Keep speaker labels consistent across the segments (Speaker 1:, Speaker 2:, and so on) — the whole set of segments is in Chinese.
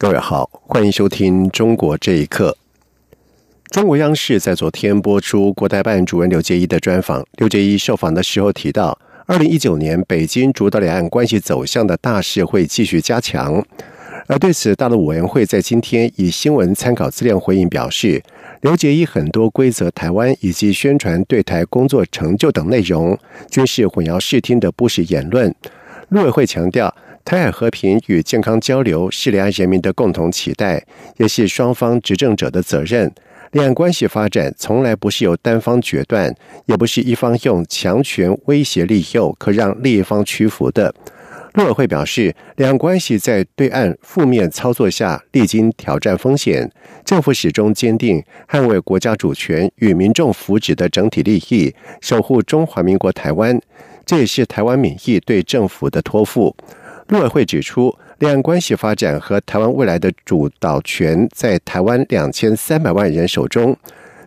Speaker 1: 各位好，欢迎收听《中国这一刻》。中国央视在昨天播出国台办主任刘捷一的专访。刘捷一受访的时候提到，二零一九年北京主导两岸关系走向的大势会继续加强。而对此，大陆委员会在今天以新闻参考资料回应表示，刘捷一很多规则台湾以及宣传对台工作成就等内容，均是混淆视听的不实言论。陆委会强调。台海和平与健康交流是两岸人民的共同期待，也是双方执政者的责任。两岸关系发展从来不是由单方决断，也不是一方用强权威胁利诱可让另一方屈服的。陆委会表示，两岸关系在对岸负面操作下历经挑战风险，政府始终坚定捍卫国家主权与民众福祉的整体利益，守护中华民国台湾。这也是台湾民意对政府的托付。陆委会指出，两岸关系发展和台湾未来的主导权在台湾两千三百万人手中。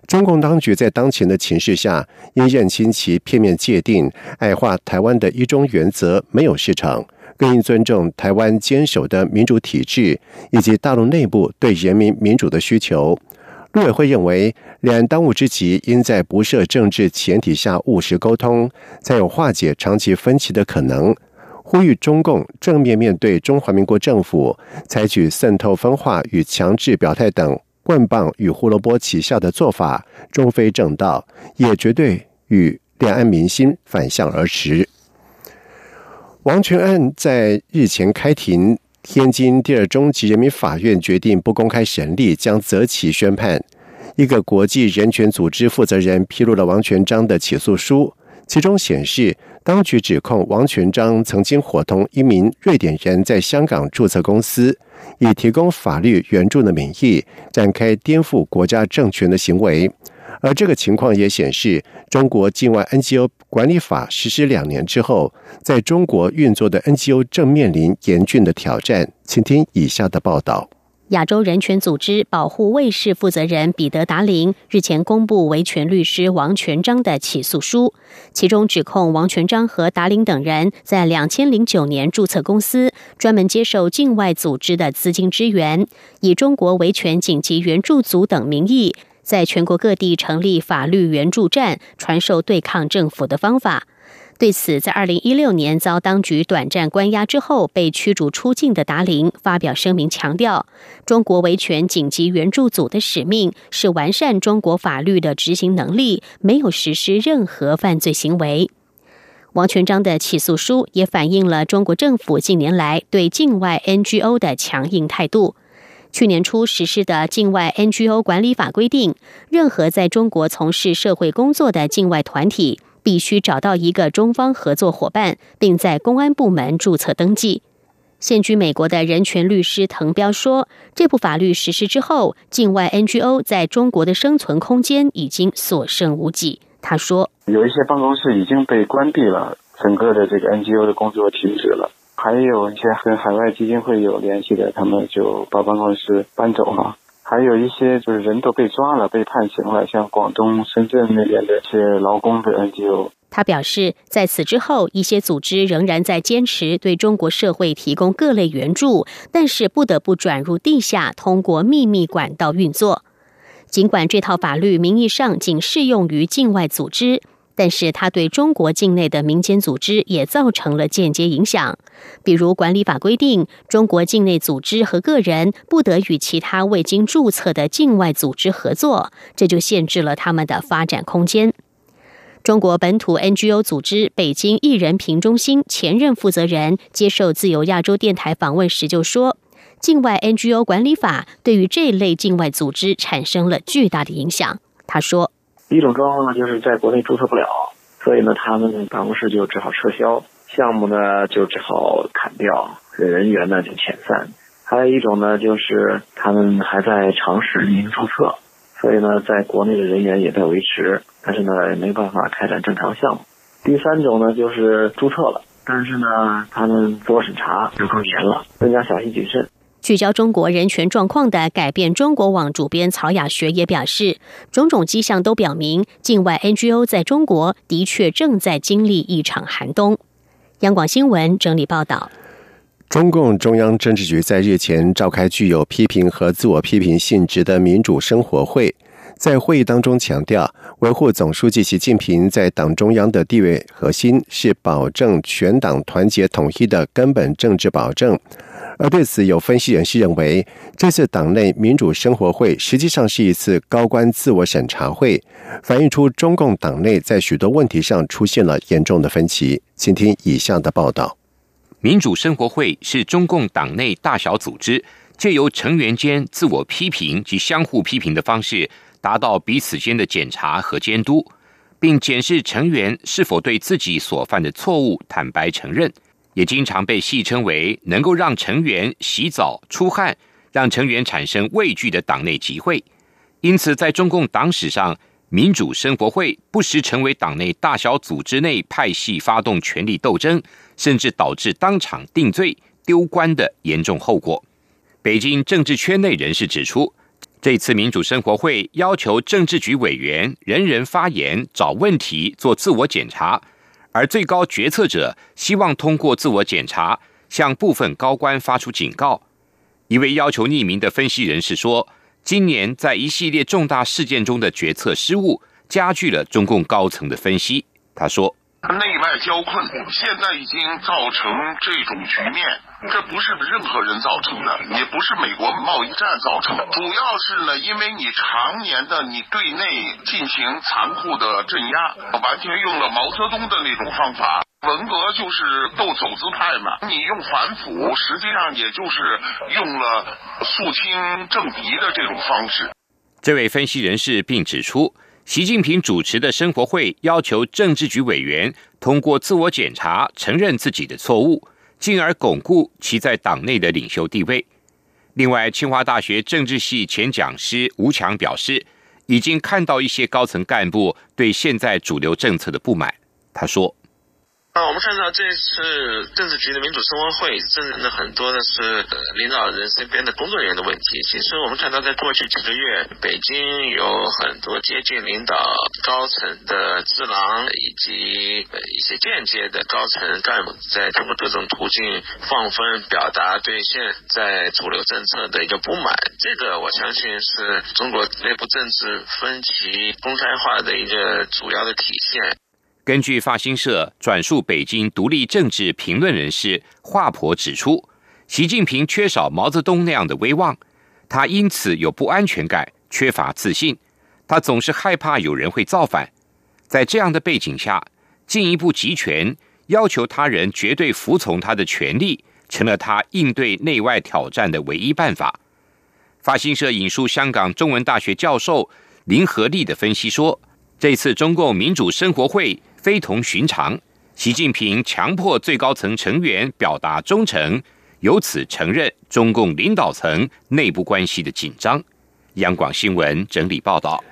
Speaker 1: 中共当局在当前的情势下，应认清其片面界定、矮化台湾的一中原则没有市场，更应尊重台湾坚守的民主体制以及大陆内部对人民民主的需求。陆委会认为，两岸当务之急应在不设政治前提下务实沟通，才有化解长期分歧的可能。呼吁中共正面面对中华民国政府采取渗透分化与强制表态等棍棒与胡萝卜旗下的做法，终非正道，也绝对与两岸民心反向而驰。王全案在日前开庭，天津第二中级人民法院决定不公开审理，将择期宣判。一个国际人权组织负责人披露了王全章的起诉书。其中显示，当局指控王全章曾经伙同一名瑞典人在香港注册公司，以提供法律援助的名义展开颠覆国家政权的行为。而这个情况也显示，中国境外 NGO 管理法实施两年之后，在中国运作的 NGO 正面临严峻的挑战。请听以下的报道。
Speaker 2: 亚洲人权组织保护卫士负责人彼得·达林日前公布维权律师王全章的起诉书，其中指控王全章和达林等人在两千零九年注册公司，专门接受境外组织的资金支援，以中国维权紧急援助组等名义，在全国各地成立法律援助站，传授对抗政府的方法。对此，在二零一六年遭当局短暂关押之后被驱逐出境的达林发表声明，强调中国维权紧急援助组的使命是完善中国法律的执行能力，没有实施任何犯罪行为。王全章的起诉书也反映了中国政府近年来对境外 NGO 的强硬态度。去年初实施的境外 NGO 管理法规定，任何在中国从事社会工作的境外团体。必须找到一个中方合作伙伴，并在公安部门注册登记。现居美国的人权律师滕彪说：“这部法律实施之后，境外 NGO 在中国的生存空间已经所剩无几。”他说：“
Speaker 3: 有一些办公室已经被关闭了，整个的这个 NGO 的工作停止了。还有一些跟海外基金会有联系的，他们就把办公室搬走了。”还有一些就是人都被抓了、被判刑了，像广东深圳那边的一些劳工的 NGO。
Speaker 2: 他表示，在此之后，一些组织仍然在坚持对中国社会提供各类援助，但是不得不转入地下，通过秘密管道运作。尽管这套法律名义上仅适用于境外组织。但是，它对中国境内的民间组织也造成了间接影响。比如，管理法规定，中国境内组织和个人不得与其他未经注册的境外组织合作，这就限制了他们的发展空间。中国本土 NGO 组织北京艺人评中心前任负责人接受自由亚洲电台访问时就说：“境外 NGO 管理法对于这类境外组织产生了巨大的影响。”他说。
Speaker 4: 一种状况呢，就是在国内注册不了，所以呢，他们办公室就只好撤销项目呢，就只好砍掉人员呢就遣散，还有一种呢，就是他们还在尝试运营注册，所以呢，在国内的人员也在维持，但是呢，没办法开展正常项目。第三种呢，就是注册了，但是呢，他们自我审查就更严了，更加小心谨慎。
Speaker 2: 聚焦中国人权状况的改变中国网主编曹雅学也表示，种种迹象都表明，境外 NGO 在中国的确正在经历一场寒冬。央广新闻整理报道。
Speaker 1: 中共中央政治局在日前召开具有批评和自我批评性质的民主生活会，在会议当中强调，维护总书记习近平在党中央的地位核心是保证全党团结统一的根本政治保证。而对此，有分析人士认为，这次党内民主生活会实际上是一次高官自我审查会，反映出中共党内在许多问题上出现了严重的分歧。请听以下的报道。
Speaker 5: 民主生活会是中共党内大小组织，借由成员间自我批评及相互批评的方式，达到彼此间的检查和监督，并检视成员是否对自己所犯的错误坦白承认。也经常被戏称为能够让成员洗澡出汗，让成员产生畏惧的党内集会。因此，在中共党史上，民主生活会不时成为党内大小组织内派系发动权力斗争。甚至导致当场定罪、丢官的严重后果。北京政治圈内人士指出，这次民主生活会要求政治局委员人人发言、找问题、做自我检查，而最高决策者希望通过自我检查向部分高官发出警告。一位要求匿名的分析人士说：“今年在一系列重大事件中的决策失误，加剧了中共高层的分析。”他说。
Speaker 6: 内外交困，现在已经造成这种局面。这不是任何人造成的，也不是美国贸易战造成的，主要是呢，因为你常年的你对内进行残酷的镇压，完全用了毛泽东的那种方法。文革就是斗走资派嘛，你用反腐，实际上也就是用了肃清政敌的这种方式。
Speaker 5: 这位分析人士并指出。习近平主持的生活会要求政治局委员通过自我检查承认自己的错误，进而巩固其在党内的领袖地位。另外，清华大学政治系前讲师吴强表示，已经看到一些高层干部对现在主流政策的不满。他说。
Speaker 7: 啊，我们看到这次政治局的民主生活会，政治的很多的是领导人身边的工作人员的问题。其实我们看到，在过去几个月，北京有很多接近领导高层的智囊，以及一些间接的高层干部，在通过各种途径放风，表达对现在主流政策的一个不满。这个我相信是中国内部政治分歧公开化的一个主要的体现。
Speaker 5: 根据法新社转述北京独立政治评论人士华婆指出，习近平缺少毛泽东那样的威望，他因此有不安全感，缺乏自信，他总是害怕有人会造反。在这样的背景下，进一步集权，要求他人绝对服从他的权利，成了他应对内外挑战的唯一办法。法新社引述香港中文大学教授林和利的分析说，这次中共民主生活会。非同寻常，习近平强迫最高层成员表达忠诚，由此承认中共领导层内部关系的紧张。央广新闻整理报道：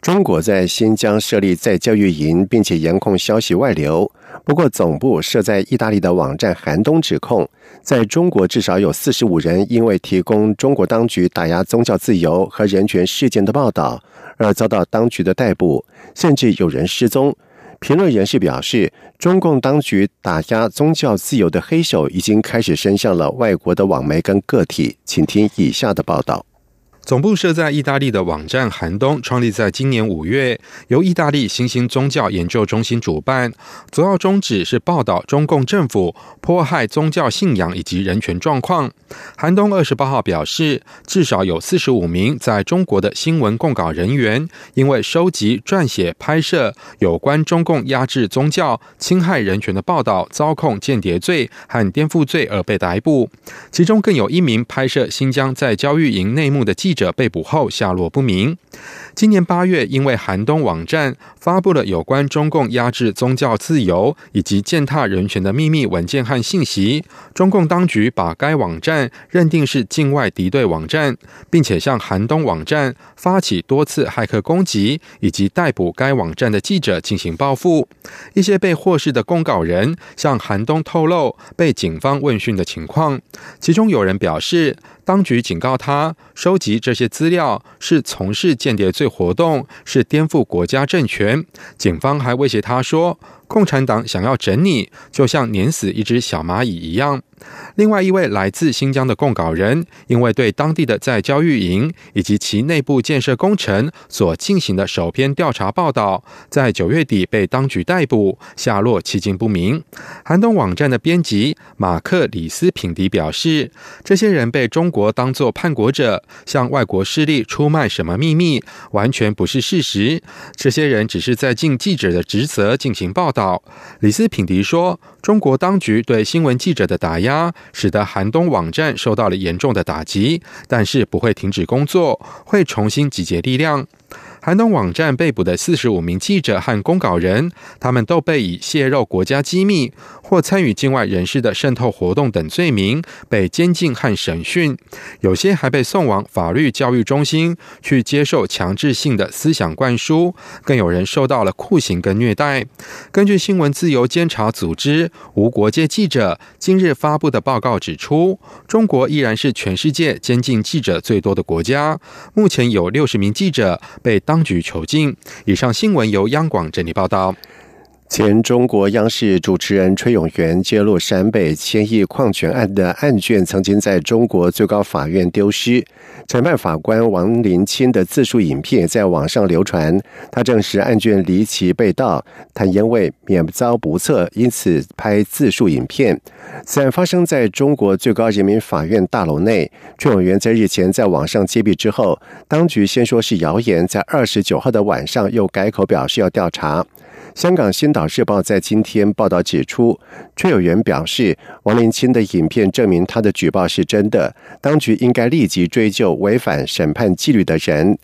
Speaker 1: 中国在新疆设立在教育营，并且严控消息外流。不过，总部设在意大利的网站寒冬指控，在中国至少有四十五人因为提供中国当局打压宗教自由和人权事件的报道而遭到当局的逮捕，甚至有人失踪。评论人士表示，中共当局打压宗教自由的黑手已经开始伸向了外国的网媒跟个体。请听以下的报道。
Speaker 8: 总部设在意大利的网站寒冬创立在今年五月，由意大利新兴宗教研究中心主办，主要宗旨是报道中共政府迫害宗教信仰以及人权状况。寒冬二十八号表示，至少有四十五名在中国的新闻供稿人员，因为收集、撰写、拍摄有关中共压制宗教、侵害人权的报道，遭控间谍罪和颠覆罪而被逮捕。其中更有一名拍摄新疆在教育营内幕的记。者被捕后下落不明。今年八月，因为寒冬网站发布了有关中共压制宗教自由以及践踏人权的秘密文件和信息，中共当局把该网站认定是境外敌对网站，并且向寒冬网站发起多次骇客攻击，以及逮捕该网站的记者进行报复。一些被获释的公稿人向寒冬透露被警方问讯的情况，其中有人表示。当局警告他，收集这些资料是从事间谍罪活动，是颠覆国家政权。警方还威胁他说。共产党想要整你，就像碾死一只小蚂蚁一样。另外一位来自新疆的供稿人，因为对当地的在教育营以及其内部建设工程所进行的首篇调查报道，在九月底被当局逮捕，下落迄今不明。寒冬网站的编辑马克·里斯品迪表示，这些人被中国当作叛国者，向外国势力出卖什么秘密，完全不是事实。这些人只是在尽记者的职责进行报道。李斯品迪说：“中国当局对新闻记者的打压，使得寒冬网站受到了严重的打击，但是不会停止工作，会重新集结力量。”寒冬网站被捕的四十五名记者和公稿人，他们都被以泄露国家机密或参与境外人士的渗透活动等罪名被监禁和审讯，有些还被送往法律教育中心去接受强制性的思想灌输，更有人受到了酷刑跟虐待。根据新闻自由监察组织无国界记者今日发布的报告指出，中国依然是全世界监禁记者最多的国家，目前有六十名记者被。当当局求进。以上新闻由央广整理报道。
Speaker 1: 前中国央视主持人崔永元揭露陕北千亿矿权案的案卷，曾经在中国最高法院丢失。审判法官王林清的自述影片在网上流传，他证实案卷离奇被盗，坦言为免遭不测，因此拍自述影片。此案发生在中国最高人民法院大楼内。崔永元在日前在网上揭弊之后，当局先说是谣言，在二十九号的晚上又改口表示要调查。香港《新岛日报》在今天报道指出，崔有元表示，王林清的影片证明他的举报是真的，当局应该立即追究违反审判纪律的人。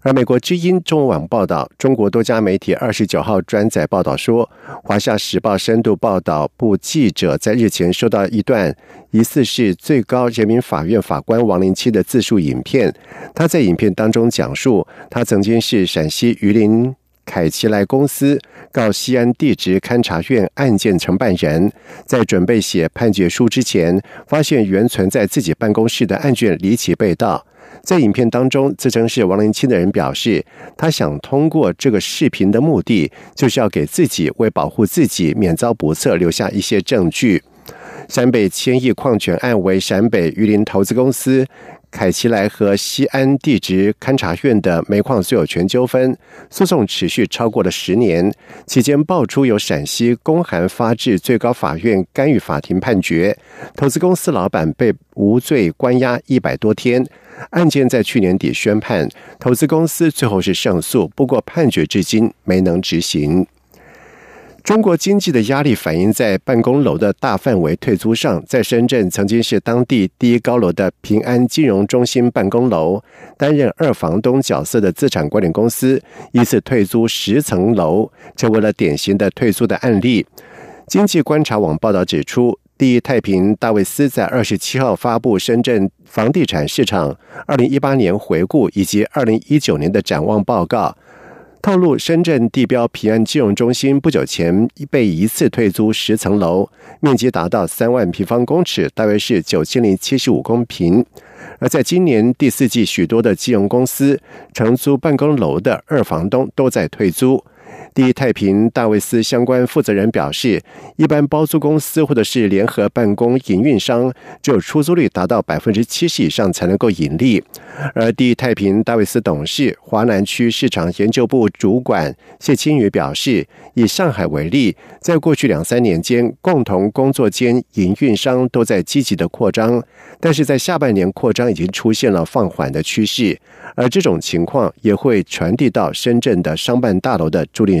Speaker 1: 而美国之音中文网报道，中国多家媒体二十九号转载报道说，《华夏时报》深度报道部记者在日前收到一段疑似是最高人民法院法官王林清的自述影片，他在影片当中讲述，他曾经是陕西榆林。凯奇莱公司告西安地质勘察院案件承办人，在准备写判决书之前，发现原存在自己办公室的案卷离奇被盗。在影片当中，自称是王林清的人表示，他想通过这个视频的目的，就是要给自己为保护自己免遭不测留下一些证据。陕北千亿矿权案为陕北榆林投资公司。凯奇莱和西安地质勘察院的煤矿所有权纠纷诉讼持续超过了十年，期间爆出有陕西公函发至最高法院干预法庭判决，投资公司老板被无罪关押一百多天。案件在去年底宣判，投资公司最后是胜诉，不过判决至今没能执行。中国经济的压力反映在办公楼的大范围退租上。在深圳，曾经是当地第一高楼的平安金融中心办公楼，担任二房东角色的资产管理公司，一次退租十层楼，成为了典型的退租的案例。经济观察网报道指出，第一太平戴维斯在二十七号发布深圳房地产市场二零一八年回顾以及二零一九年的展望报告。透露，深圳地标平安金融中心不久前被一次退租十层楼，面积达到三万平方公尺，大约是九千零七十五公平。而在今年第四季，许多的金融公司承租办公楼的二房东都在退租。第一太平大卫斯相关负责人表示，一般包租公司或者是联合办公营运商，只有出租率达到百分之七十以上才能够盈利。而第一太平大卫斯董事、华南区市场研究部主管谢清宇表示，以上海为例，在过去两三年间，共同工作间营运商都在积极的扩张，但是在下半年扩张已经出现了放缓的趋势。而这种情况也会传递到深圳的商办大楼的租赁